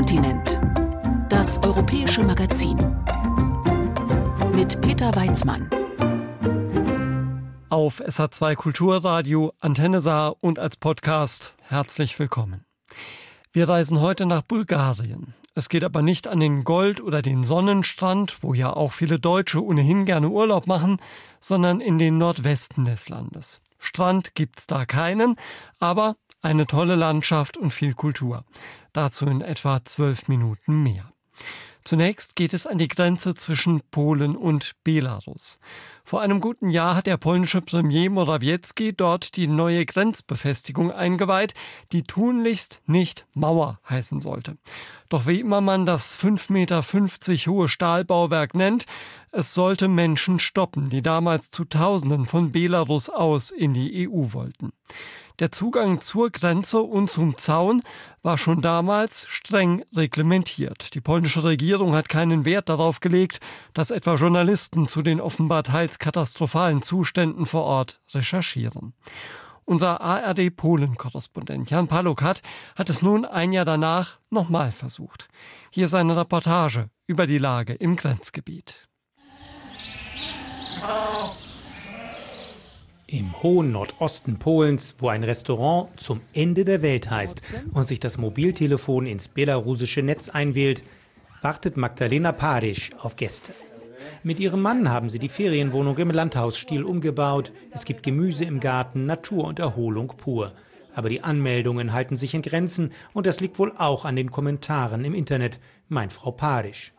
Kontinent. Das europäische Magazin. Mit Peter Weizmann. Auf SA2 Kulturradio, Antenne Saar und als Podcast herzlich willkommen. Wir reisen heute nach Bulgarien. Es geht aber nicht an den Gold- oder den Sonnenstrand, wo ja auch viele Deutsche ohnehin gerne Urlaub machen, sondern in den Nordwesten des Landes. Strand gibt's da keinen, aber eine tolle Landschaft und viel Kultur. Dazu in etwa zwölf Minuten mehr. Zunächst geht es an die Grenze zwischen Polen und Belarus. Vor einem guten Jahr hat der polnische Premier Morawiecki dort die neue Grenzbefestigung eingeweiht, die tunlichst nicht Mauer heißen sollte. Doch wie immer man das 5,50 Meter hohe Stahlbauwerk nennt, es sollte Menschen stoppen, die damals zu Tausenden von Belarus aus in die EU wollten. Der Zugang zur Grenze und zum Zaun war schon damals streng reglementiert. Die polnische Regierung hat keinen Wert darauf gelegt, dass etwa Journalisten zu den offenbar teils katastrophalen Zuständen vor Ort recherchieren. Unser ARD-Polen-Korrespondent Jan Palokat hat es nun ein Jahr danach nochmal versucht. Hier seine Reportage über die Lage im Grenzgebiet. Oh. Im hohen Nordosten Polens, wo ein Restaurant zum Ende der Welt heißt und sich das Mobiltelefon ins belarussische Netz einwählt, wartet Magdalena Parisch auf Gäste. Mit ihrem Mann haben sie die Ferienwohnung im Landhausstil umgebaut. Es gibt Gemüse im Garten, Natur und Erholung pur. Aber die Anmeldungen halten sich in Grenzen und das liegt wohl auch an den Kommentaren im Internet, meint Frau Parisch.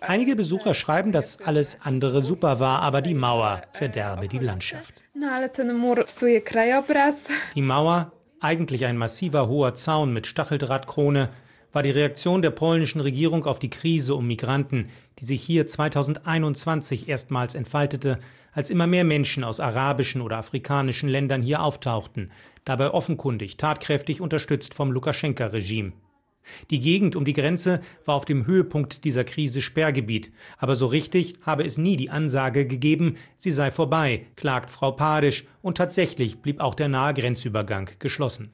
Einige Besucher schreiben, dass alles andere super war, aber die Mauer verderbe die Landschaft. Die Mauer, eigentlich ein massiver hoher Zaun mit Stacheldrahtkrone, war die Reaktion der polnischen Regierung auf die Krise um Migranten, die sich hier 2021 erstmals entfaltete, als immer mehr Menschen aus arabischen oder afrikanischen Ländern hier auftauchten, dabei offenkundig tatkräftig unterstützt vom Lukaschenka-Regime. Die Gegend um die Grenze war auf dem Höhepunkt dieser Krise Sperrgebiet, aber so richtig habe es nie die Ansage gegeben, sie sei vorbei, klagt Frau Padisch, und tatsächlich blieb auch der nahe Grenzübergang geschlossen.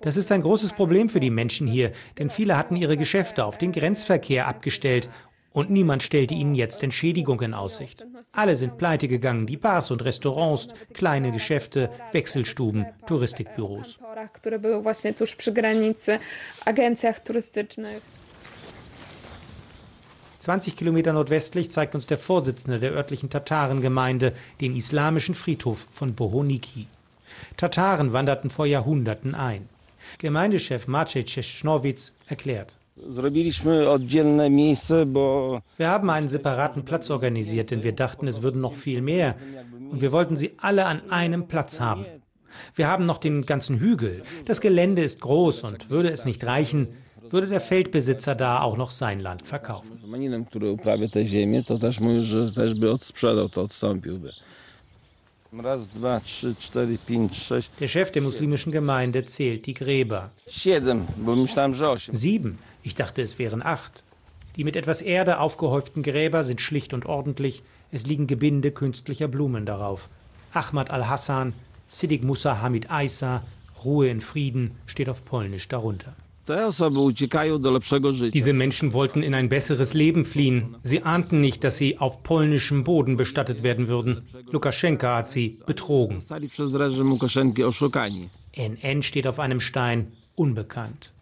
Das ist ein großes Problem für die Menschen hier, denn viele hatten ihre Geschäfte auf den Grenzverkehr abgestellt und niemand stellte ihnen jetzt Entschädigung in Aussicht. Alle sind pleite gegangen, die Bars und Restaurants, kleine Geschäfte, Wechselstuben, Touristikbüros. 20 Kilometer nordwestlich zeigt uns der Vorsitzende der örtlichen Tatarengemeinde den islamischen Friedhof von Bohoniki. Tataren wanderten vor Jahrhunderten ein. Gemeindechef Maciej Czeschnowitz erklärt. Wir haben einen separaten Platz organisiert, denn wir dachten, es würden noch viel mehr. Und wir wollten sie alle an einem Platz haben. Wir haben noch den ganzen Hügel. Das Gelände ist groß und würde es nicht reichen, würde der Feldbesitzer da auch noch sein Land verkaufen. Der Chef der muslimischen Gemeinde zählt die Gräber. Sieben. Ich dachte, es wären acht. Die mit etwas Erde aufgehäuften Gräber sind schlicht und ordentlich. Es liegen Gebinde künstlicher Blumen darauf. Ahmad al-Hassan, Siddiq Musa Hamid Aisa, Ruhe in Frieden steht auf Polnisch darunter. Diese Menschen wollten in ein besseres Leben fliehen. Sie ahnten nicht, dass sie auf polnischem Boden bestattet werden würden. Lukaschenka hat sie betrogen. NN steht auf einem Stein, unbekannt.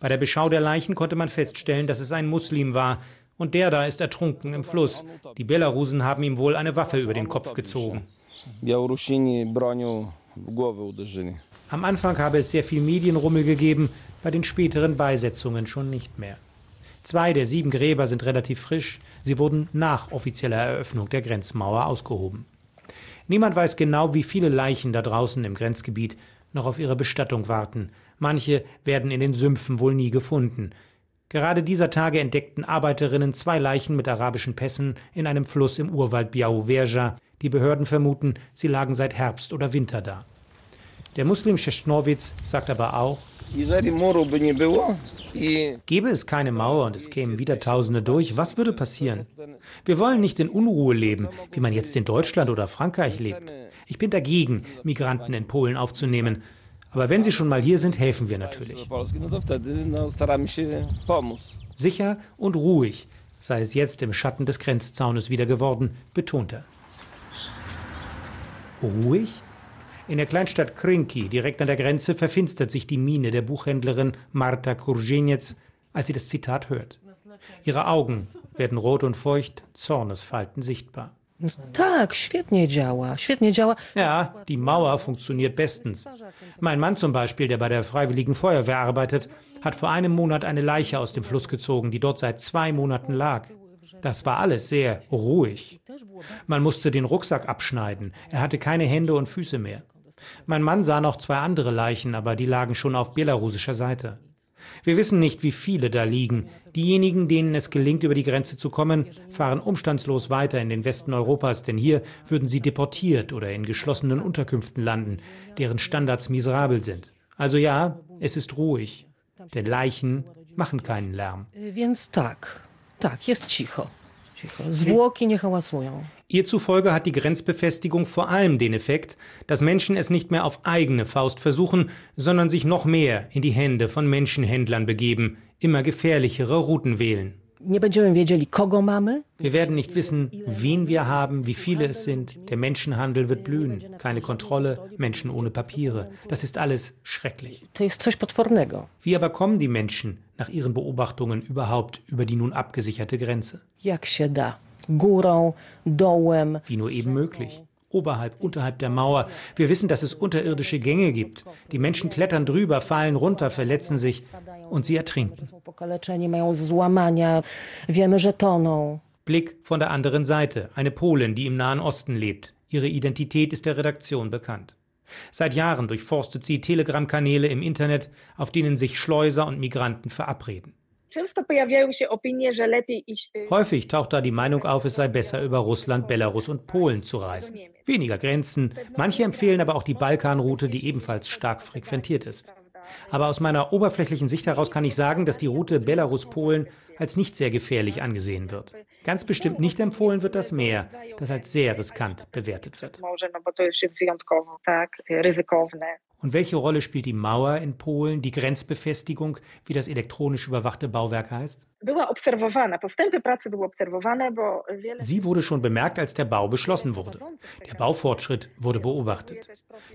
Bei der Beschau der Leichen konnte man feststellen, dass es ein Muslim war. Und der da ist ertrunken im Fluss. Die Belarusen haben ihm wohl eine Waffe über den Kopf gezogen. Am Anfang habe es sehr viel Medienrummel gegeben, bei den späteren Beisetzungen schon nicht mehr. Zwei der sieben Gräber sind relativ frisch, sie wurden nach offizieller Eröffnung der Grenzmauer ausgehoben. Niemand weiß genau, wie viele Leichen da draußen im Grenzgebiet noch auf ihre Bestattung warten. Manche werden in den Sümpfen wohl nie gefunden. Gerade dieser Tage entdeckten Arbeiterinnen zwei Leichen mit arabischen Pässen in einem Fluss im Urwald Białowieża. Die Behörden vermuten, sie lagen seit Herbst oder Winter da. Der Muslim Szeschnowitz sagt aber auch, Gäbe es keine Mauer und es kämen wieder Tausende durch, was würde passieren? Wir wollen nicht in Unruhe leben, wie man jetzt in Deutschland oder Frankreich lebt. Ich bin dagegen, Migranten in Polen aufzunehmen. Aber wenn sie schon mal hier sind, helfen wir natürlich. Sicher und ruhig sei es jetzt im Schatten des Grenzzaunes wieder geworden, betont er. Ruhig? In der Kleinstadt Krinki, direkt an der Grenze, verfinstert sich die Miene der Buchhändlerin Marta Kurgenetz, als sie das Zitat hört. Ihre Augen werden rot und feucht, Zornesfalten sichtbar. Tak, świetnie działa, świetnie działa. Ja, die Mauer funktioniert bestens. Mein Mann zum Beispiel, der bei der Freiwilligen Feuerwehr arbeitet, hat vor einem Monat eine Leiche aus dem Fluss gezogen, die dort seit zwei Monaten lag. Das war alles sehr ruhig. Man musste den Rucksack abschneiden. Er hatte keine Hände und Füße mehr. Mein Mann sah noch zwei andere Leichen, aber die lagen schon auf belarussischer Seite. Wir wissen nicht, wie viele da liegen. Diejenigen, denen es gelingt, über die Grenze zu kommen, fahren umstandslos weiter in den Westen Europas, denn hier würden sie deportiert oder in geschlossenen Unterkünften landen, deren Standards miserabel sind. Also ja, es ist ruhig, denn Leichen machen keinen Lärm. Hałasują. Ihr zufolge hat die Grenzbefestigung vor allem den Effekt, dass Menschen es nicht mehr auf eigene Faust versuchen, sondern sich noch mehr in die Hände von Menschenhändlern begeben, immer gefährlichere Routen wählen. Wir werden nicht wissen, wen wir haben, wie viele es sind. Der Menschenhandel wird blühen. Keine Kontrolle, Menschen ohne Papiere. Das ist alles schrecklich. Wie aber kommen die Menschen nach ihren Beobachtungen überhaupt über die nun abgesicherte Grenze? Jak się da. Górą, dołem. Wie nur eben möglich oberhalb, unterhalb der Mauer. Wir wissen, dass es unterirdische Gänge gibt. Die Menschen klettern drüber, fallen runter, verletzen sich und sie ertrinken. Blick von der anderen Seite. Eine Polin, die im Nahen Osten lebt. Ihre Identität ist der Redaktion bekannt. Seit Jahren durchforstet sie Telegram-Kanäle im Internet, auf denen sich Schleuser und Migranten verabreden. Häufig taucht da die Meinung auf, es sei besser, über Russland, Belarus und Polen zu reisen. Weniger Grenzen. Manche empfehlen aber auch die Balkanroute, die ebenfalls stark frequentiert ist. Aber aus meiner oberflächlichen Sicht heraus kann ich sagen, dass die Route Belarus-Polen als nicht sehr gefährlich angesehen wird. Ganz bestimmt nicht empfohlen wird das Meer, das als sehr riskant bewertet wird. Und welche Rolle spielt die Mauer in Polen, die Grenzbefestigung, wie das elektronisch überwachte Bauwerk heißt? Sie wurde schon bemerkt, als der Bau beschlossen wurde. Der Baufortschritt wurde beobachtet.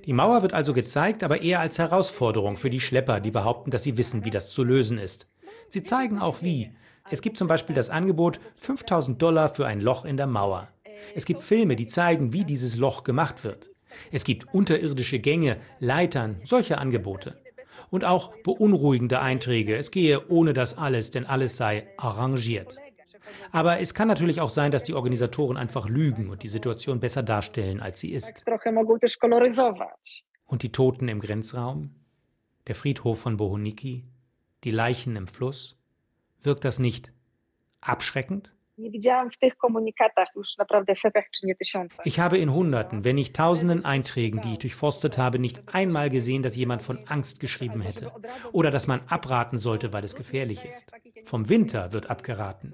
Die Mauer wird also gezeigt, aber eher als Herausforderung für die Schlepper, die behaupten, dass sie wissen, wie das zu lösen ist. Sie zeigen auch wie. Es gibt zum Beispiel das Angebot 5000 Dollar für ein Loch in der Mauer. Es gibt Filme, die zeigen, wie dieses Loch gemacht wird. Es gibt unterirdische Gänge, Leitern, solche Angebote. Und auch beunruhigende Einträge. Es gehe ohne das alles, denn alles sei arrangiert. Aber es kann natürlich auch sein, dass die Organisatoren einfach lügen und die Situation besser darstellen, als sie ist. Und die Toten im Grenzraum? Der Friedhof von Bohuniki? Die Leichen im Fluss? Wirkt das nicht abschreckend? Ich habe in Hunderten, wenn nicht Tausenden Einträgen, die ich durchforstet habe, nicht einmal gesehen, dass jemand von Angst geschrieben hätte oder dass man abraten sollte, weil es gefährlich ist. Vom Winter wird abgeraten.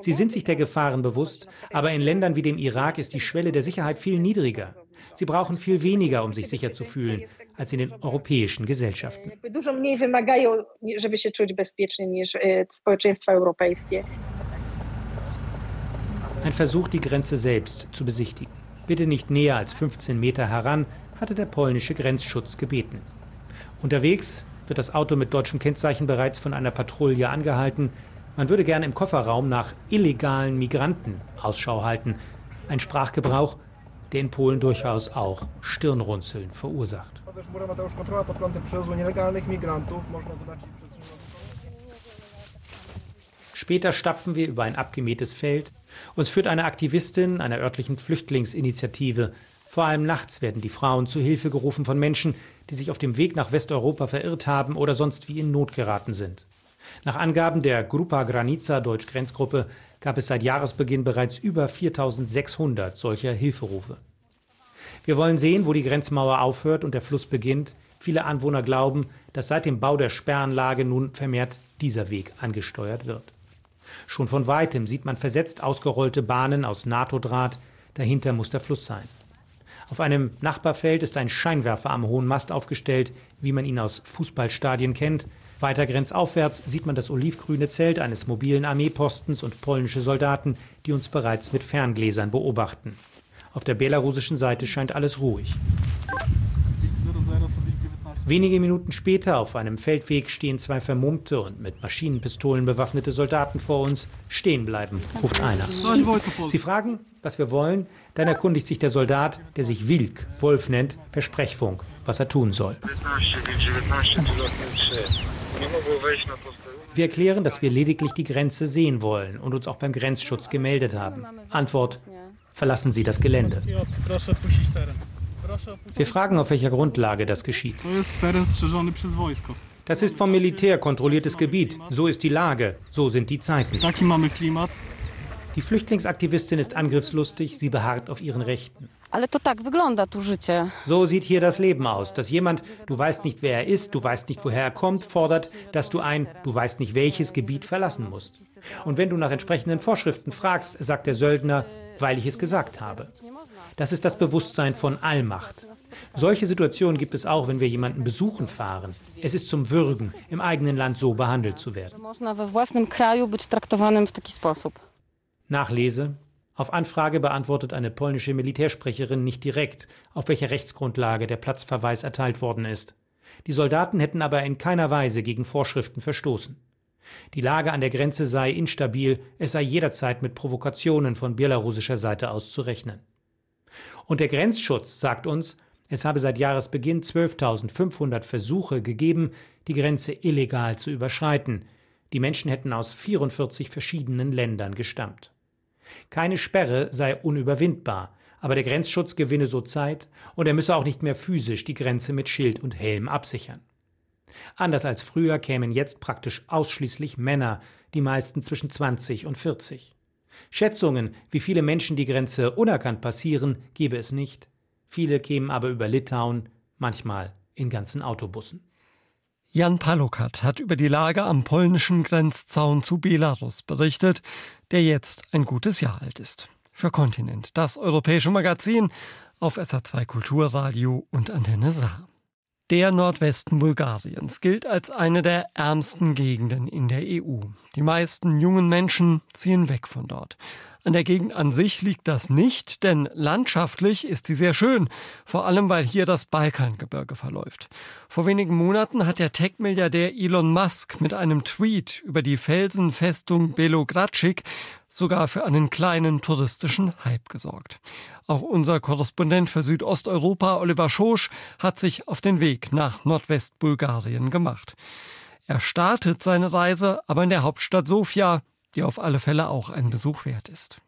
Sie sind sich der Gefahren bewusst, aber in Ländern wie dem Irak ist die Schwelle der Sicherheit viel niedriger. Sie brauchen viel weniger, um sich sicher zu fühlen, als in den europäischen Gesellschaften. Ein Versuch, die Grenze selbst zu besichtigen. Bitte nicht näher als 15 Meter heran, hatte der polnische Grenzschutz gebeten. Unterwegs wird das Auto mit deutschen Kennzeichen bereits von einer Patrouille angehalten. Man würde gerne im Kofferraum nach illegalen Migranten Ausschau halten. Ein Sprachgebrauch, der in Polen durchaus auch Stirnrunzeln verursacht. Später stapfen wir über ein abgemähtes Feld, uns führt eine Aktivistin einer örtlichen Flüchtlingsinitiative. Vor allem nachts werden die Frauen zu Hilfe gerufen von Menschen, die sich auf dem Weg nach Westeuropa verirrt haben oder sonst wie in Not geraten sind. Nach Angaben der Grupa Granica Deutsch-Grenzgruppe gab es seit Jahresbeginn bereits über 4600 solcher Hilferufe. Wir wollen sehen, wo die Grenzmauer aufhört und der Fluss beginnt. Viele Anwohner glauben, dass seit dem Bau der Sperrenlage nun vermehrt dieser Weg angesteuert wird. Schon von weitem sieht man versetzt ausgerollte Bahnen aus NATO-Draht, dahinter muss der Fluss sein. Auf einem Nachbarfeld ist ein Scheinwerfer am hohen Mast aufgestellt, wie man ihn aus Fußballstadien kennt. Weiter grenzaufwärts sieht man das olivgrüne Zelt eines mobilen Armeepostens und polnische Soldaten, die uns bereits mit Ferngläsern beobachten. Auf der belarussischen Seite scheint alles ruhig. Wenige Minuten später auf einem Feldweg stehen zwei vermummte und mit Maschinenpistolen bewaffnete Soldaten vor uns. Stehen bleiben, ruft einer. Sie fragen, was wir wollen. Dann erkundigt sich der Soldat, der sich Wilk, Wolf nennt, per Sprechfunk, was er tun soll. Wir erklären, dass wir lediglich die Grenze sehen wollen und uns auch beim Grenzschutz gemeldet haben. Antwort, verlassen Sie das Gelände. Wir fragen, auf welcher Grundlage das geschieht. Das ist vom Militär kontrolliertes Gebiet. So ist die Lage. So sind die Zeiten. Die Flüchtlingsaktivistin ist angriffslustig. Sie beharrt auf ihren Rechten. So sieht hier das Leben aus, dass jemand, du weißt nicht, wer er ist, du weißt nicht, woher er kommt, fordert, dass du ein, du weißt nicht, welches Gebiet verlassen musst. Und wenn du nach entsprechenden Vorschriften fragst, sagt der Söldner, weil ich es gesagt habe. Das ist das Bewusstsein von Allmacht. Solche Situationen gibt es auch, wenn wir jemanden besuchen fahren. Es ist zum Würgen, im eigenen Land so behandelt zu werden. Nachlese. Auf Anfrage beantwortet eine polnische Militärsprecherin nicht direkt, auf welcher Rechtsgrundlage der Platzverweis erteilt worden ist. Die Soldaten hätten aber in keiner Weise gegen Vorschriften verstoßen. Die Lage an der Grenze sei instabil, es sei jederzeit mit Provokationen von belarussischer Seite aus zu rechnen. Und der Grenzschutz sagt uns, es habe seit Jahresbeginn 12.500 Versuche gegeben, die Grenze illegal zu überschreiten. Die Menschen hätten aus 44 verschiedenen Ländern gestammt. Keine Sperre sei unüberwindbar, aber der Grenzschutz gewinne so Zeit und er müsse auch nicht mehr physisch die Grenze mit Schild und Helm absichern. Anders als früher kämen jetzt praktisch ausschließlich Männer, die meisten zwischen 20 und 40. Schätzungen, wie viele Menschen die Grenze unerkannt passieren, gebe es nicht. Viele kämen aber über Litauen, manchmal in ganzen Autobussen. Jan Palokat hat über die Lage am polnischen Grenzzaun zu Belarus berichtet, der jetzt ein gutes Jahr alt ist. Für Kontinent, das europäische Magazin auf SA2 Kulturradio und Antenne Saar. Der Nordwesten Bulgariens gilt als eine der ärmsten Gegenden in der EU. Die meisten jungen Menschen ziehen weg von dort. An der Gegend an sich liegt das nicht, denn landschaftlich ist sie sehr schön, vor allem weil hier das Balkangebirge verläuft. Vor wenigen Monaten hat der Tech-Milliardär Elon Musk mit einem Tweet über die Felsenfestung Belogradschik sogar für einen kleinen touristischen Hype gesorgt. Auch unser Korrespondent für Südosteuropa, Oliver Schosch, hat sich auf den Weg nach Nordwestbulgarien gemacht. Er startet seine Reise aber in der Hauptstadt Sofia, die auf alle Fälle auch ein Besuch wert ist.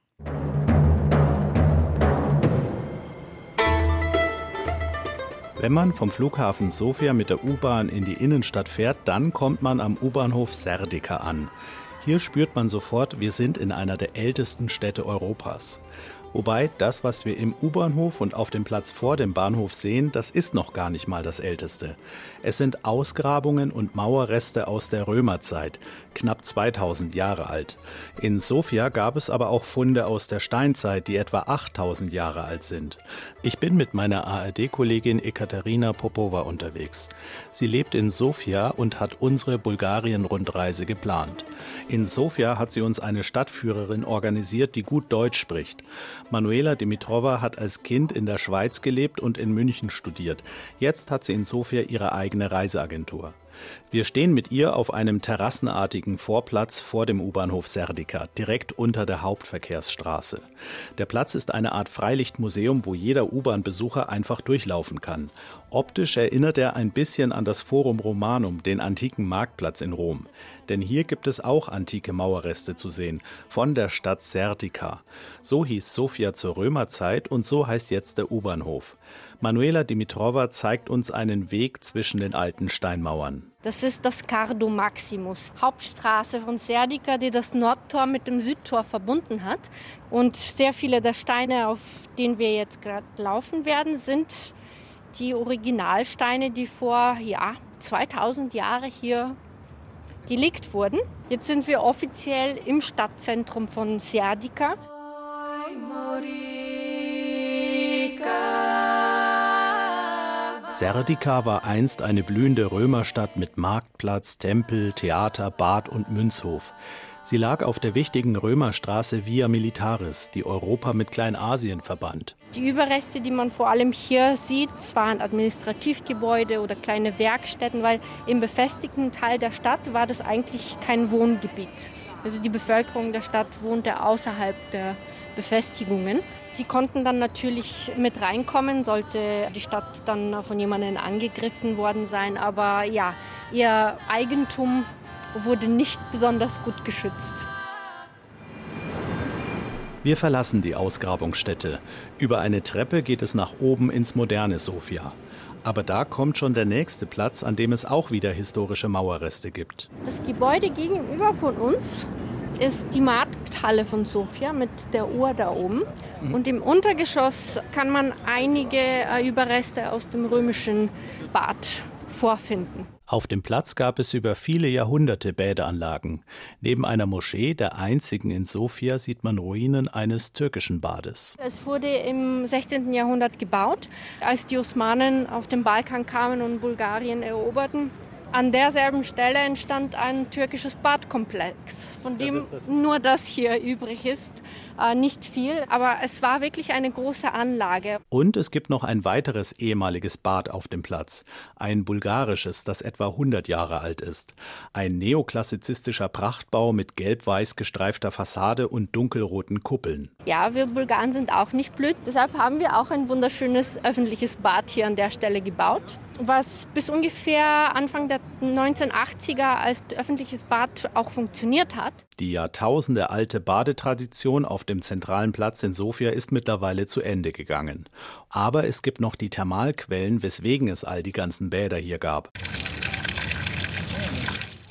Wenn man vom Flughafen Sofia mit der U-Bahn in die Innenstadt fährt, dann kommt man am U-Bahnhof Serdika an. Hier spürt man sofort, wir sind in einer der ältesten Städte Europas. Wobei das, was wir im U-Bahnhof und auf dem Platz vor dem Bahnhof sehen, das ist noch gar nicht mal das Älteste. Es sind Ausgrabungen und Mauerreste aus der Römerzeit, knapp 2000 Jahre alt. In Sofia gab es aber auch Funde aus der Steinzeit, die etwa 8000 Jahre alt sind. Ich bin mit meiner ARD-Kollegin Ekaterina Popova unterwegs. Sie lebt in Sofia und hat unsere Bulgarien-Rundreise geplant. In Sofia hat sie uns eine Stadtführerin organisiert, die gut Deutsch spricht. Manuela Dimitrova hat als Kind in der Schweiz gelebt und in München studiert. Jetzt hat sie in Sofia ihre eigene Reiseagentur. Wir stehen mit ihr auf einem terrassenartigen Vorplatz vor dem U-Bahnhof Serdika, direkt unter der Hauptverkehrsstraße. Der Platz ist eine Art Freilichtmuseum, wo jeder U-Bahn-Besucher einfach durchlaufen kann. Optisch erinnert er ein bisschen an das Forum Romanum, den antiken Marktplatz in Rom. Denn hier gibt es auch antike Mauerreste zu sehen, von der Stadt Serdika. So hieß Sofia zur Römerzeit und so heißt jetzt der U-Bahnhof. Manuela Dimitrova zeigt uns einen Weg zwischen den alten Steinmauern. Das ist das Cardo Maximus, Hauptstraße von Serdika, die das Nordtor mit dem Südtor verbunden hat. Und sehr viele der Steine, auf denen wir jetzt gerade laufen werden, sind die Originalsteine, die vor ja, 2000 Jahren hier gelegt wurden. Jetzt sind wir offiziell im Stadtzentrum von Serdika. Morika. Serdica war einst eine blühende Römerstadt mit Marktplatz, Tempel, Theater, Bad und Münzhof. Sie lag auf der wichtigen Römerstraße Via Militaris, die Europa mit Kleinasien verband. Die Überreste, die man vor allem hier sieht, waren Administrativgebäude oder kleine Werkstätten, weil im befestigten Teil der Stadt war das eigentlich kein Wohngebiet. Also die Bevölkerung der Stadt wohnte außerhalb der Befestigungen. Sie konnten dann natürlich mit reinkommen, sollte die Stadt dann von jemandem angegriffen worden sein. Aber ja, ihr Eigentum wurde nicht besonders gut geschützt. Wir verlassen die Ausgrabungsstätte. Über eine Treppe geht es nach oben ins moderne Sofia. Aber da kommt schon der nächste Platz, an dem es auch wieder historische Mauerreste gibt. Das Gebäude gegenüber von uns ist die Markthalle von Sofia mit der Uhr da oben. Mhm. Und im Untergeschoss kann man einige äh, Überreste aus dem römischen Bad vorfinden. Auf dem Platz gab es über viele Jahrhunderte Bädeanlagen. Neben einer Moschee, der einzigen in Sofia, sieht man Ruinen eines türkischen Bades. Es wurde im 16. Jahrhundert gebaut, als die Osmanen auf den Balkan kamen und Bulgarien eroberten. An derselben Stelle entstand ein türkisches Badkomplex, von dem das das. nur das hier übrig ist. Äh, nicht viel, aber es war wirklich eine große Anlage. Und es gibt noch ein weiteres ehemaliges Bad auf dem Platz. Ein bulgarisches, das etwa 100 Jahre alt ist. Ein neoklassizistischer Prachtbau mit gelb-weiß gestreifter Fassade und dunkelroten Kuppeln. Ja, wir Bulgaren sind auch nicht blöd. Deshalb haben wir auch ein wunderschönes öffentliches Bad hier an der Stelle gebaut was bis ungefähr Anfang der 1980er als öffentliches Bad auch funktioniert hat. Die Jahrtausende alte Badetradition auf dem zentralen Platz in Sofia ist mittlerweile zu Ende gegangen. Aber es gibt noch die Thermalquellen, weswegen es all die ganzen Bäder hier gab.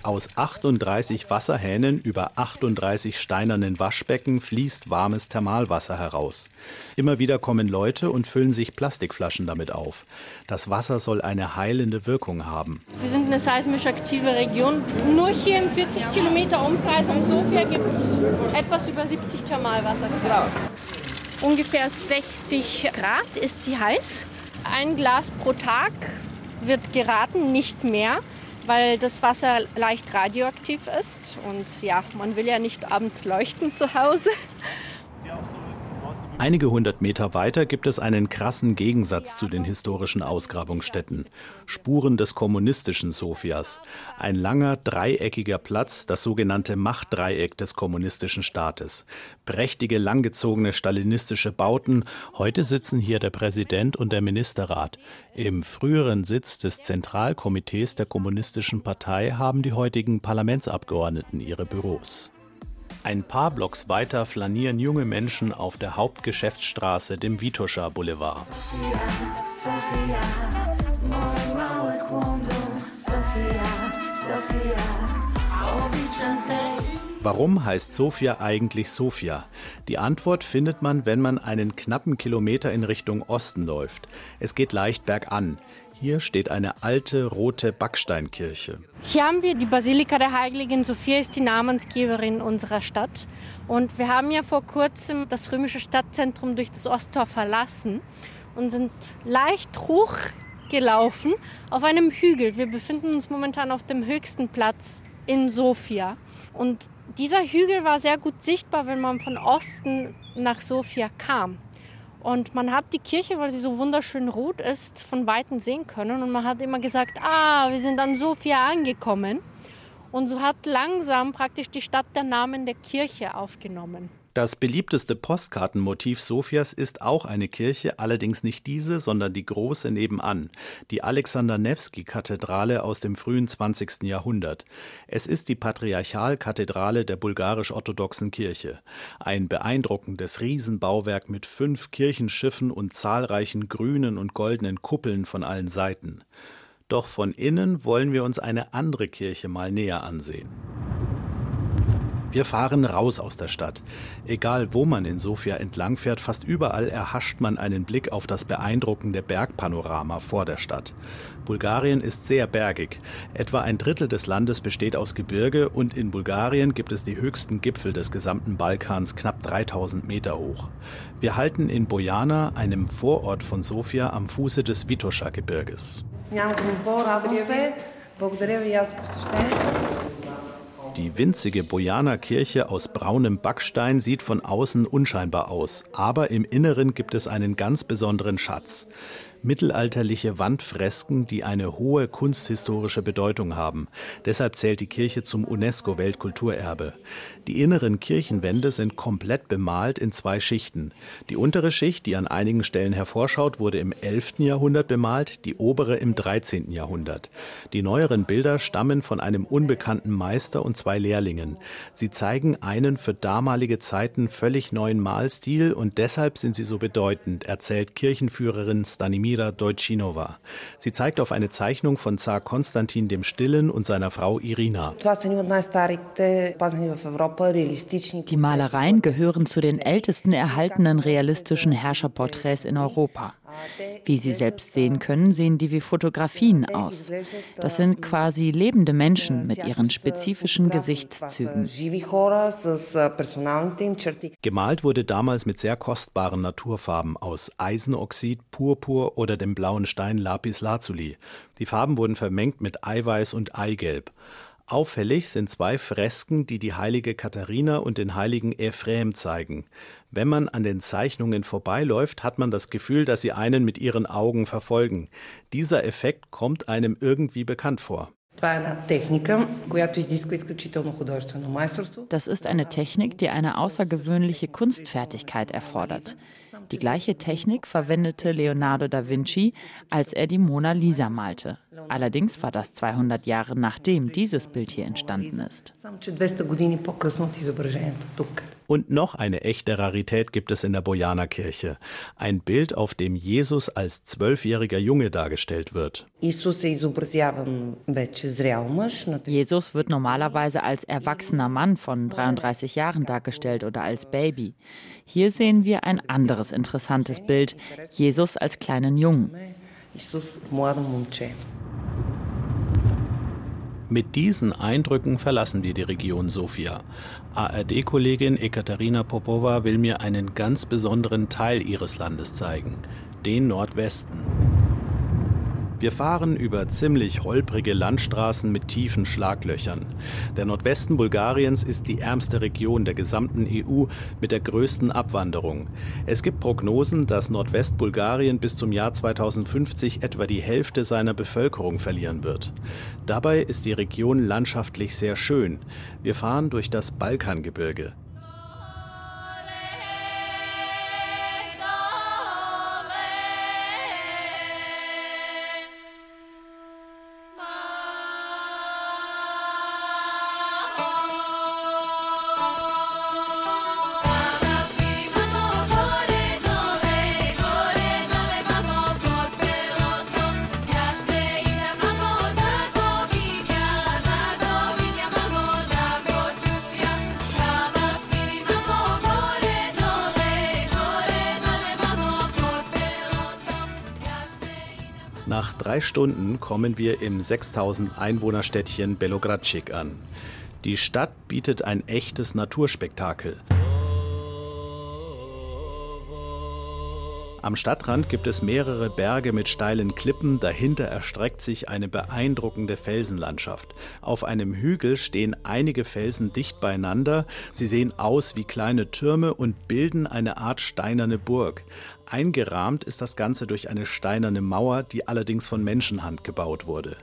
Aus 38 Wasserhähnen über 38 steinernen Waschbecken fließt warmes Thermalwasser heraus. Immer wieder kommen Leute und füllen sich Plastikflaschen damit auf. Das Wasser soll eine heilende Wirkung haben. Wir sind eine seismisch aktive Region. Nur hier im 40 Kilometer Umkreis um Sofia gibt es etwas über 70 Thermalwasserquellen. Ungefähr 60 Grad ist sie heiß. Ein Glas pro Tag wird geraten, nicht mehr weil das Wasser leicht radioaktiv ist. Und ja, man will ja nicht abends leuchten zu Hause. Einige hundert Meter weiter gibt es einen krassen Gegensatz zu den historischen Ausgrabungsstätten. Spuren des kommunistischen Sofias. Ein langer, dreieckiger Platz, das sogenannte Machtdreieck des kommunistischen Staates. Prächtige, langgezogene stalinistische Bauten. Heute sitzen hier der Präsident und der Ministerrat. Im früheren Sitz des Zentralkomitees der Kommunistischen Partei haben die heutigen Parlamentsabgeordneten ihre Büros. Ein paar Blocks weiter flanieren junge Menschen auf der Hauptgeschäftsstraße, dem Vitosha Boulevard. Warum heißt Sofia eigentlich Sofia? Die Antwort findet man, wenn man einen knappen Kilometer in Richtung Osten läuft. Es geht leicht bergan. Hier steht eine alte rote Backsteinkirche. Hier haben wir die Basilika der Heiligen Sophia, ist die Namensgeberin unserer Stadt. Und wir haben ja vor kurzem das römische Stadtzentrum durch das Osttor verlassen und sind leicht hochgelaufen auf einem Hügel. Wir befinden uns momentan auf dem höchsten Platz in Sofia. Und dieser Hügel war sehr gut sichtbar, wenn man von Osten nach Sofia kam. Und man hat die Kirche, weil sie so wunderschön rot ist, von Weitem sehen können. Und man hat immer gesagt, ah, wir sind an Sofia angekommen. Und so hat langsam praktisch die Stadt der Namen der Kirche aufgenommen. Das beliebteste Postkartenmotiv Sofias ist auch eine Kirche, allerdings nicht diese, sondern die große nebenan, die Alexander Nevsky-Kathedrale aus dem frühen 20. Jahrhundert. Es ist die Patriarchalkathedrale der bulgarisch-orthodoxen Kirche. Ein beeindruckendes Riesenbauwerk mit fünf Kirchenschiffen und zahlreichen grünen und goldenen Kuppeln von allen Seiten. Doch von innen wollen wir uns eine andere Kirche mal näher ansehen. Wir fahren raus aus der Stadt. Egal wo man in Sofia entlangfährt, fast überall erhascht man einen Blick auf das beeindruckende Bergpanorama vor der Stadt. Bulgarien ist sehr bergig. Etwa ein Drittel des Landes besteht aus Gebirge und in Bulgarien gibt es die höchsten Gipfel des gesamten Balkans, knapp 3000 Meter hoch. Wir halten in Bojana, einem Vorort von Sofia, am Fuße des Vitosha-Gebirges. Die winzige Bojana Kirche aus braunem Backstein sieht von außen unscheinbar aus, aber im Inneren gibt es einen ganz besonderen Schatz mittelalterliche Wandfresken, die eine hohe kunsthistorische Bedeutung haben. Deshalb zählt die Kirche zum UNESCO-Weltkulturerbe. Die inneren Kirchenwände sind komplett bemalt in zwei Schichten. Die untere Schicht, die an einigen Stellen hervorschaut, wurde im 11. Jahrhundert bemalt, die obere im 13. Jahrhundert. Die neueren Bilder stammen von einem unbekannten Meister und zwei Lehrlingen. Sie zeigen einen für damalige Zeiten völlig neuen Malstil und deshalb sind sie so bedeutend, erzählt Kirchenführerin Stanimira Dojchinova. Sie zeigt auf eine Zeichnung von Zar Konstantin dem Stillen und seiner Frau Irina. Die Malereien gehören zu den ältesten erhaltenen realistischen Herrscherporträts in Europa. Wie Sie selbst sehen können, sehen die wie Fotografien aus. Das sind quasi lebende Menschen mit ihren spezifischen Gesichtszügen. Gemalt wurde damals mit sehr kostbaren Naturfarben aus Eisenoxid, Purpur oder dem blauen Stein Lapis Lazuli. Die Farben wurden vermengt mit Eiweiß und Eigelb. Auffällig sind zwei Fresken, die die heilige Katharina und den heiligen Ephrem zeigen. Wenn man an den Zeichnungen vorbeiläuft, hat man das Gefühl, dass sie einen mit ihren Augen verfolgen. Dieser Effekt kommt einem irgendwie bekannt vor. Das ist eine Technik, die eine außergewöhnliche Kunstfertigkeit erfordert. Die gleiche Technik verwendete Leonardo da Vinci, als er die Mona Lisa malte. Allerdings war das 200 Jahre nachdem dieses Bild hier entstanden ist. Und noch eine echte Rarität gibt es in der Bojana Kirche. Ein Bild, auf dem Jesus als zwölfjähriger Junge dargestellt wird. Jesus wird normalerweise als erwachsener Mann von 33 Jahren dargestellt oder als Baby. Hier sehen wir ein anderes interessantes Bild, Jesus als kleinen Jungen. Mit diesen Eindrücken verlassen wir die Region Sofia. ARD-Kollegin Ekaterina Popova will mir einen ganz besonderen Teil ihres Landes zeigen, den Nordwesten. Wir fahren über ziemlich holprige Landstraßen mit tiefen Schlaglöchern. Der Nordwesten Bulgariens ist die ärmste Region der gesamten EU mit der größten Abwanderung. Es gibt Prognosen, dass Nordwestbulgarien bis zum Jahr 2050 etwa die Hälfte seiner Bevölkerung verlieren wird. Dabei ist die Region landschaftlich sehr schön. Wir fahren durch das Balkangebirge. Drei Stunden kommen wir im 6000 Einwohnerstädtchen Belogradschik an. Die Stadt bietet ein echtes Naturspektakel. Am Stadtrand gibt es mehrere Berge mit steilen Klippen, dahinter erstreckt sich eine beeindruckende Felsenlandschaft. Auf einem Hügel stehen einige Felsen dicht beieinander, sie sehen aus wie kleine Türme und bilden eine Art steinerne Burg. Eingerahmt ist das Ganze durch eine steinerne Mauer, die allerdings von Menschenhand gebaut wurde.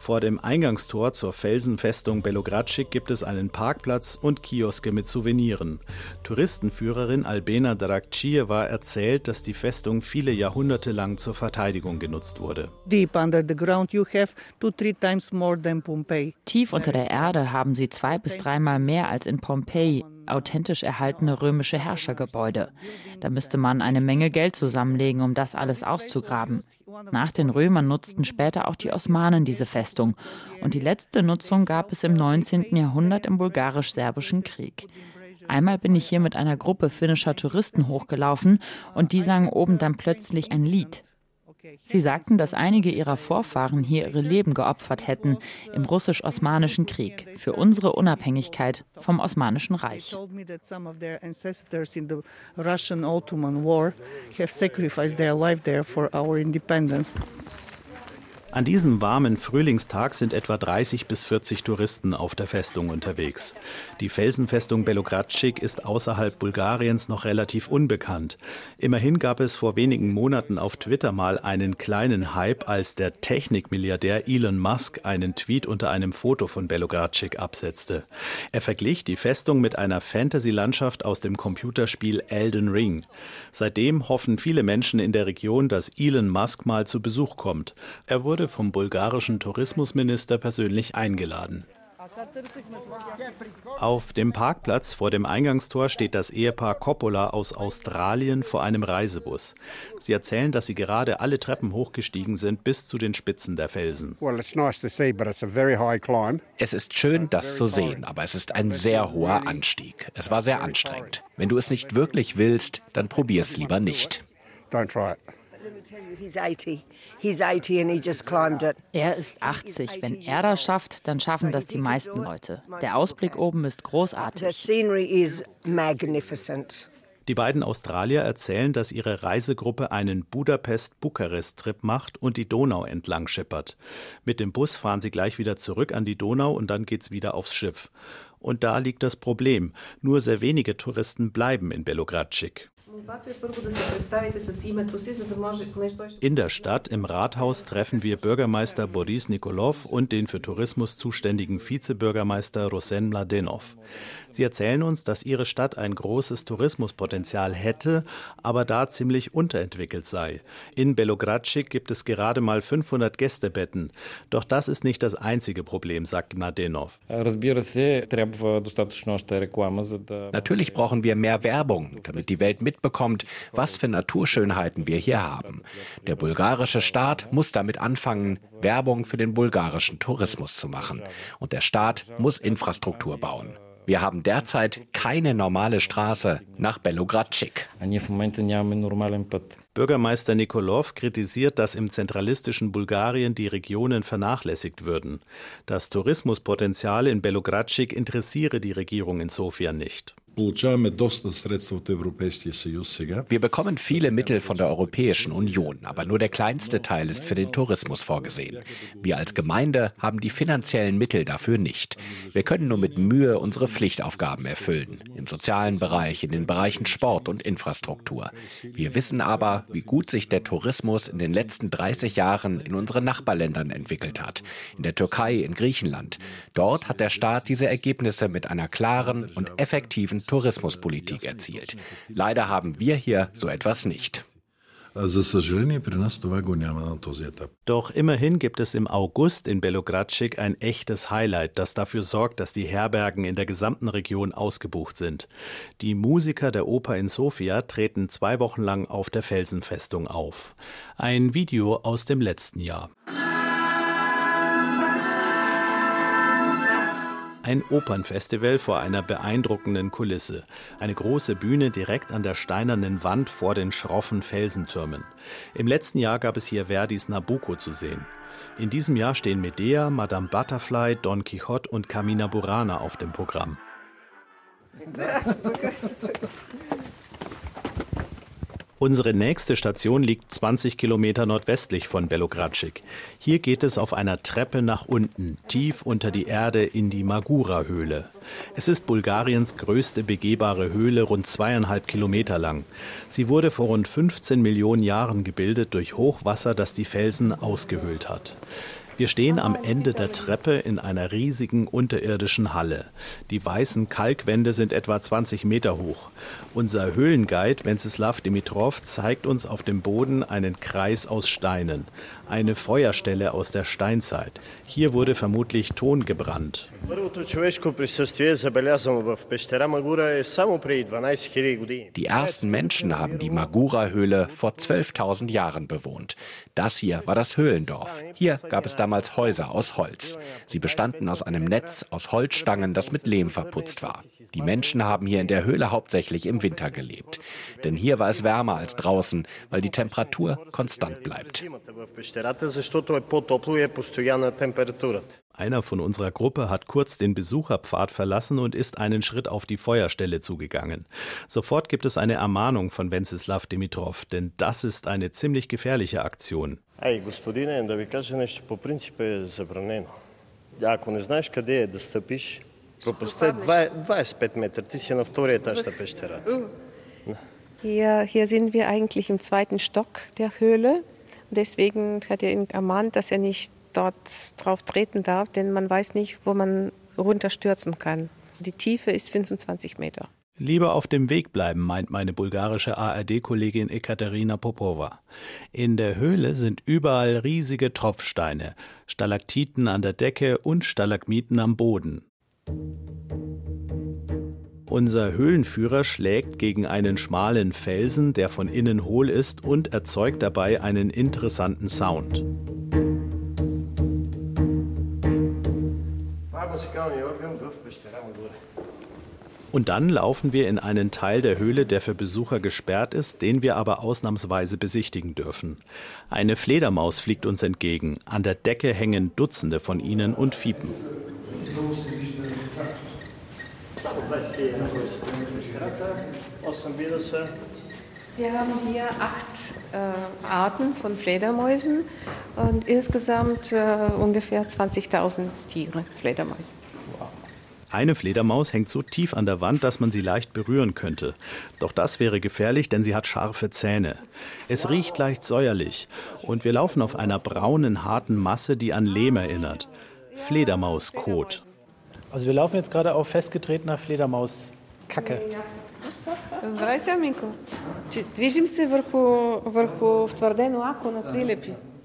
Vor dem Eingangstor zur Felsenfestung Belogradschik gibt es einen Parkplatz und Kioske mit Souveniren. Touristenführerin Albena Dragčieva erzählt, dass die Festung viele Jahrhunderte lang zur Verteidigung genutzt wurde. Tief unter der Erde haben sie zwei bis dreimal mehr als in Pompeji authentisch erhaltene römische Herrschergebäude. Da müsste man eine Menge Geld zusammenlegen, um das alles auszugraben. Nach den Römern nutzten später auch die Osmanen diese Festung. Und die letzte Nutzung gab es im 19. Jahrhundert im bulgarisch-serbischen Krieg. Einmal bin ich hier mit einer Gruppe finnischer Touristen hochgelaufen und die sangen oben dann plötzlich ein Lied. Sie sagten, dass einige ihrer Vorfahren hier ihre Leben geopfert hätten im russisch-osmanischen Krieg für unsere Unabhängigkeit vom Osmanischen Reich. An diesem warmen Frühlingstag sind etwa 30 bis 40 Touristen auf der Festung unterwegs. Die Felsenfestung Belogradschik ist außerhalb Bulgariens noch relativ unbekannt. Immerhin gab es vor wenigen Monaten auf Twitter mal einen kleinen Hype, als der Technikmilliardär Elon Musk einen Tweet unter einem Foto von Belogradschik absetzte. Er verglich die Festung mit einer Fantasy-Landschaft aus dem Computerspiel Elden Ring. Seitdem hoffen viele Menschen in der Region, dass Elon Musk mal zu Besuch kommt. Er wurde wurde vom bulgarischen Tourismusminister persönlich eingeladen. Auf dem Parkplatz vor dem Eingangstor steht das Ehepaar Coppola aus Australien vor einem Reisebus. Sie erzählen, dass sie gerade alle Treppen hochgestiegen sind bis zu den Spitzen der Felsen. Es ist schön, das zu sehen, aber es ist ein sehr hoher Anstieg. Es war sehr anstrengend. Wenn du es nicht wirklich willst, dann probier es lieber nicht. Don't try it. Er ist 80. Wenn er das schafft, dann schaffen das die meisten Leute. Der Ausblick oben ist großartig. Die beiden Australier erzählen, dass ihre Reisegruppe einen Budapest-Bukarest-Trip macht und die Donau entlang schippert. Mit dem Bus fahren sie gleich wieder zurück an die Donau und dann geht's wieder aufs Schiff. Und da liegt das Problem. Nur sehr wenige Touristen bleiben in Belogradschik. In der Stadt im Rathaus treffen wir Bürgermeister Boris Nikolov und den für Tourismus zuständigen Vizebürgermeister Rosen Mladenov. Sie erzählen uns, dass ihre Stadt ein großes Tourismuspotenzial hätte, aber da ziemlich unterentwickelt sei. In Belogradschik gibt es gerade mal 500 Gästebetten. Doch das ist nicht das einzige Problem, sagt Mladenov. Natürlich brauchen wir mehr Werbung, damit die Welt mitbekommt, was für Naturschönheiten wir hier haben. Der bulgarische Staat muss damit anfangen, Werbung für den bulgarischen Tourismus zu machen. Und der Staat muss Infrastruktur bauen. Wir haben derzeit keine normale Straße nach Belogradschik. Bürgermeister Nikolov kritisiert, dass im zentralistischen Bulgarien die Regionen vernachlässigt würden. Das Tourismuspotenzial in Belogradschik interessiere die Regierung Wir bekommen viele Mittel von der Europäischen Union, aber nur der kleinste Teil ist für den Tourismus vorgesehen. Wir als Gemeinde haben die finanziellen Mittel dafür nicht. Wir können nur mit Mühe unsere Pflichtaufgaben erfüllen, im sozialen Bereich, in den Bereichen Sport und Infrastruktur. Wir wissen aber, wie gut sich der Tourismus in den letzten 30 Jahren in unseren Nachbarländern entwickelt hat, in der Türkei, in Griechenland. Dort hat der Staat diese Ergebnisse mit einer klaren und effektiven Tourismuspolitik erzielt. Leider haben wir hier so etwas nicht. Doch immerhin gibt es im August in Belogradschik ein echtes Highlight, das dafür sorgt, dass die Herbergen in der gesamten Region ausgebucht sind. Die Musiker der Oper in Sofia treten zwei Wochen lang auf der Felsenfestung auf. Ein Video aus dem letzten Jahr. Ein Opernfestival vor einer beeindruckenden Kulisse. Eine große Bühne direkt an der steinernen Wand vor den schroffen Felsentürmen. Im letzten Jahr gab es hier Verdis Nabucco zu sehen. In diesem Jahr stehen Medea, Madame Butterfly, Don Quixote und Carmina Burana auf dem Programm. Unsere nächste Station liegt 20 Kilometer nordwestlich von Belogradschik. Hier geht es auf einer Treppe nach unten, tief unter die Erde in die Magura-Höhle. Es ist Bulgariens größte begehbare Höhle, rund zweieinhalb Kilometer lang. Sie wurde vor rund 15 Millionen Jahren gebildet durch Hochwasser, das die Felsen ausgehöhlt hat. Wir stehen am Ende der Treppe in einer riesigen unterirdischen Halle. Die weißen Kalkwände sind etwa 20 Meter hoch. Unser Höhlenguide Wenceslav Dimitrov zeigt uns auf dem Boden einen Kreis aus Steinen. Eine Feuerstelle aus der Steinzeit. Hier wurde vermutlich Ton gebrannt. Die ersten Menschen haben die Magura-Höhle vor 12.000 Jahren bewohnt. Das hier war das Höhlendorf. Hier gab es damals Häuser aus Holz. Sie bestanden aus einem Netz aus Holzstangen, das mit Lehm verputzt war. Die Menschen haben hier in der Höhle hauptsächlich im Winter gelebt. Denn hier war es wärmer als draußen, weil die Temperatur konstant bleibt. Einer von unserer Gruppe hat kurz den Besucherpfad verlassen und ist einen Schritt auf die Feuerstelle zugegangen. Sofort gibt es eine Ermahnung von Wenceslav Dimitrov, denn das ist eine ziemlich gefährliche Aktion. Ей, господине, да ви кажа нещо, по принцип е забранено. Ако не знаеш къде е да стъпиш, пропастта е 25 метра, ти си на втория етаж на пещерата. Hier, hier sind wir eigentlich im zweiten Stock der Höhle. Deswegen hat er ihn ermahnt, dass er nicht dort drauf treten darf, denn man weiß nicht, wo man runterstürzen kann. Die Tiefe ist 25 Meter. Lieber auf dem Weg bleiben, meint meine bulgarische ARD-Kollegin Ekaterina Popova. In der Höhle sind überall riesige Tropfsteine, Stalaktiten an der Decke und Stalagmiten am Boden. Unser Höhlenführer schlägt gegen einen schmalen Felsen, der von innen hohl ist und erzeugt dabei einen interessanten Sound. Und dann laufen wir in einen Teil der Höhle, der für Besucher gesperrt ist, den wir aber ausnahmsweise besichtigen dürfen. Eine Fledermaus fliegt uns entgegen. An der Decke hängen Dutzende von ihnen und fiepen. Wir haben hier acht äh, Arten von Fledermäusen und insgesamt äh, ungefähr 20.000 Tiere, Fledermäuse. Eine Fledermaus hängt so tief an der Wand, dass man sie leicht berühren könnte. Doch das wäre gefährlich, denn sie hat scharfe Zähne. Es riecht leicht säuerlich und wir laufen auf einer braunen, harten Masse, die an Lehm erinnert. Fledermauskot. Also wir laufen jetzt gerade auf festgetretener Fledermauskacke.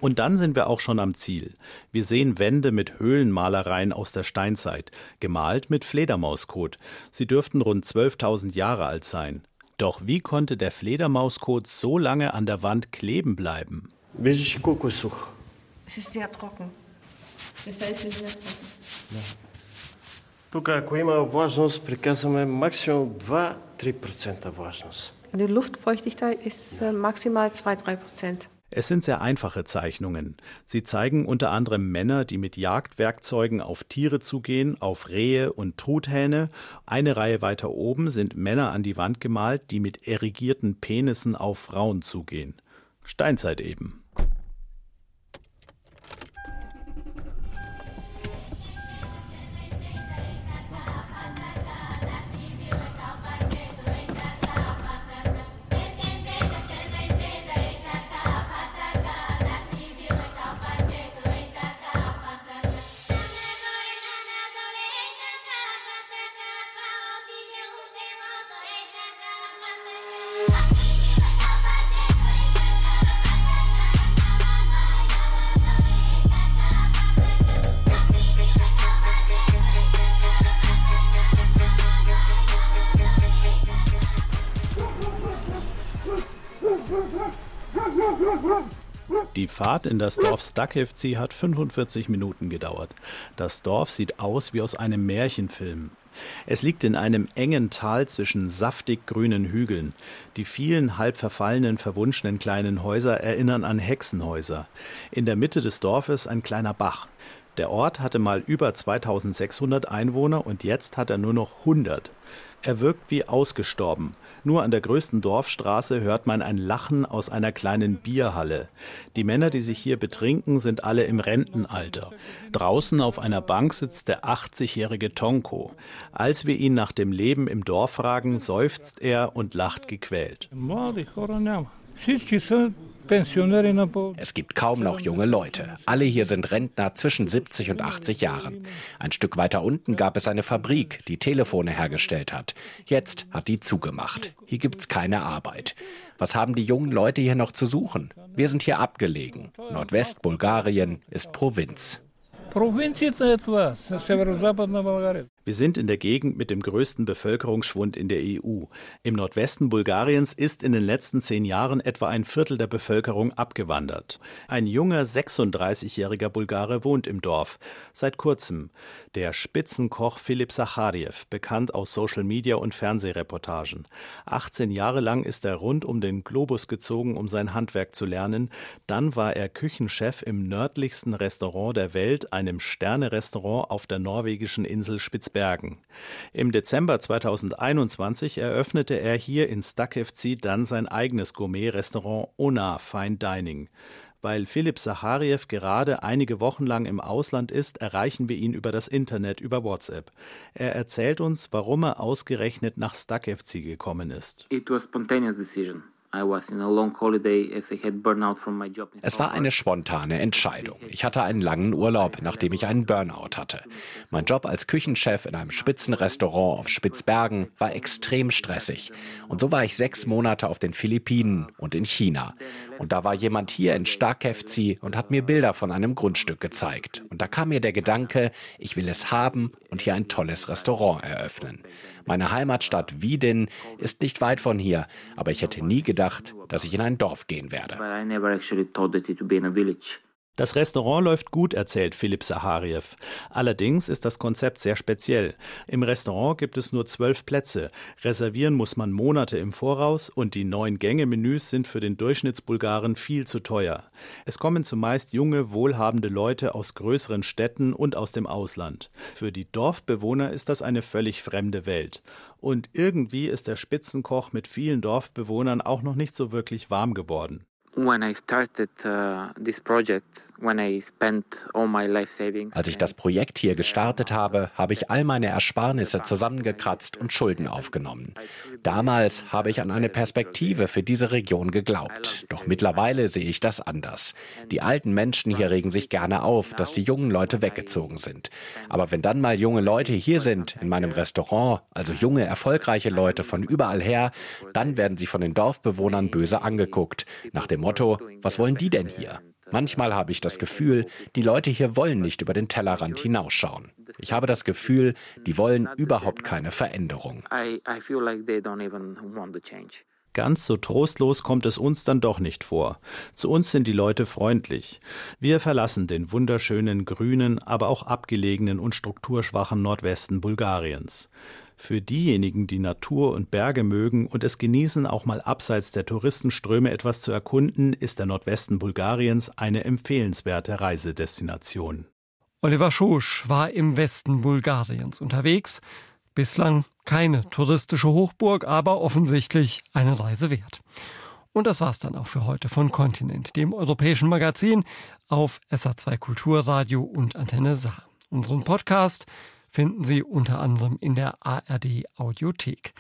Und dann sind wir auch schon am Ziel. Wir sehen Wände mit Höhlenmalereien aus der Steinzeit, gemalt mit Fledermauskot. Sie dürften rund 12.000 Jahre alt sein. Doch wie konnte der Fledermauskot so lange an der Wand kleben bleiben? Es ist sehr trocken. Der Fels ist sehr trocken. Ja. Тук, ако има влажност, приказваме максимум 2-3% влажност. Die Luftfeuchtigkeit ist äh, maximal 2-3 Es sind sehr einfache Zeichnungen. Sie zeigen unter anderem Männer, die mit Jagdwerkzeugen auf Tiere zugehen, auf Rehe und Truthähne. Eine Reihe weiter oben sind Männer an die Wand gemalt, die mit erigierten Penissen auf Frauen zugehen. Steinzeit eben. Fahrt in das Dorf Stakivci hat 45 Minuten gedauert. Das Dorf sieht aus wie aus einem Märchenfilm. Es liegt in einem engen Tal zwischen saftig grünen Hügeln. Die vielen halb verfallenen, verwunschenen kleinen Häuser erinnern an Hexenhäuser. In der Mitte des Dorfes ein kleiner Bach. Der Ort hatte mal über 2600 Einwohner und jetzt hat er nur noch 100. Er wirkt wie ausgestorben. Nur an der größten Dorfstraße hört man ein Lachen aus einer kleinen Bierhalle. Die Männer, die sich hier betrinken, sind alle im Rentenalter. Draußen auf einer Bank sitzt der 80-jährige Tonko. Als wir ihn nach dem Leben im Dorf fragen, seufzt er und lacht gequält. Es gibt kaum noch junge Leute. Alle hier sind Rentner zwischen 70 und 80 Jahren. Ein Stück weiter unten gab es eine Fabrik, die Telefone hergestellt hat. Jetzt hat die zugemacht. Hier gibt es keine Arbeit. Was haben die jungen Leute hier noch zu suchen? Wir sind hier abgelegen. Nordwestbulgarien ist Provinz. Wir sind in der Gegend mit dem größten Bevölkerungsschwund in der EU. Im Nordwesten Bulgariens ist in den letzten zehn Jahren etwa ein Viertel der Bevölkerung abgewandert. Ein junger 36-jähriger Bulgare wohnt im Dorf. Seit kurzem. Der Spitzenkoch Philipp Sacharjew, bekannt aus Social Media und Fernsehreportagen. 18 Jahre lang ist er rund um den Globus gezogen, um sein Handwerk zu lernen. Dann war er Küchenchef im nördlichsten Restaurant der Welt, einem Sterne-Restaurant auf der norwegischen Insel Spitzbergen. Bergen. Im Dezember 2021 eröffnete er hier in Stakevci dann sein eigenes Gourmet-Restaurant Ona Fine Dining. Weil Philipp Sacharjew gerade einige Wochen lang im Ausland ist, erreichen wir ihn über das Internet, über WhatsApp. Er erzählt uns, warum er ausgerechnet nach Stakevci gekommen ist. It was spontaneous decision. Es war eine spontane Entscheidung. Ich hatte einen langen Urlaub, nachdem ich einen Burnout hatte. Mein Job als Küchenchef in einem Spitzenrestaurant auf Spitzbergen war extrem stressig. Und so war ich sechs Monate auf den Philippinen und in China. Und da war jemand hier in Starkevzi und hat mir Bilder von einem Grundstück gezeigt. Und da kam mir der Gedanke, ich will es haben und hier ein tolles Restaurant eröffnen. Meine Heimatstadt Wiedin ist nicht weit von hier, aber ich hätte nie gedacht, dass ich in ein Dorf gehen werde. Das Restaurant läuft gut, erzählt Philipp Saharjew. Allerdings ist das Konzept sehr speziell. Im Restaurant gibt es nur zwölf Plätze. Reservieren muss man Monate im Voraus und die neun Gänge-Menüs sind für den Durchschnittsbulgaren viel zu teuer. Es kommen zumeist junge, wohlhabende Leute aus größeren Städten und aus dem Ausland. Für die Dorfbewohner ist das eine völlig fremde Welt. Und irgendwie ist der Spitzenkoch mit vielen Dorfbewohnern auch noch nicht so wirklich warm geworden. Als ich das Projekt hier gestartet habe, habe ich all meine Ersparnisse zusammengekratzt und Schulden aufgenommen. Damals habe ich an eine Perspektive für diese Region geglaubt. Doch mittlerweile sehe ich das anders. Die alten Menschen hier regen sich gerne auf, dass die jungen Leute weggezogen sind. Aber wenn dann mal junge Leute hier sind, in meinem Restaurant, also junge, erfolgreiche Leute von überall her, dann werden sie von den Dorfbewohnern böse angeguckt. Nach dem Motto, was wollen die denn hier? Manchmal habe ich das Gefühl, die Leute hier wollen nicht über den Tellerrand hinausschauen. Ich habe das Gefühl, die wollen überhaupt keine Veränderung. Ganz so trostlos kommt es uns dann doch nicht vor. Zu uns sind die Leute freundlich. Wir verlassen den wunderschönen grünen, aber auch abgelegenen und strukturschwachen Nordwesten Bulgariens. Für diejenigen, die Natur und Berge mögen und es genießen, auch mal abseits der Touristenströme etwas zu erkunden, ist der Nordwesten Bulgariens eine empfehlenswerte Reisedestination. Oliver Schosch war im Westen Bulgariens unterwegs. Bislang keine touristische Hochburg, aber offensichtlich eine Reise wert. Und das war's dann auch für heute von Kontinent, dem europäischen Magazin auf SA2 Kulturradio und Antenne Saar. Unseren Podcast finden Sie unter anderem in der ARD Audiothek.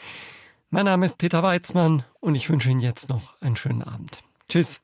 Mein Name ist Peter Weizmann und ich wünsche Ihnen jetzt noch einen schönen Abend. Tschüss.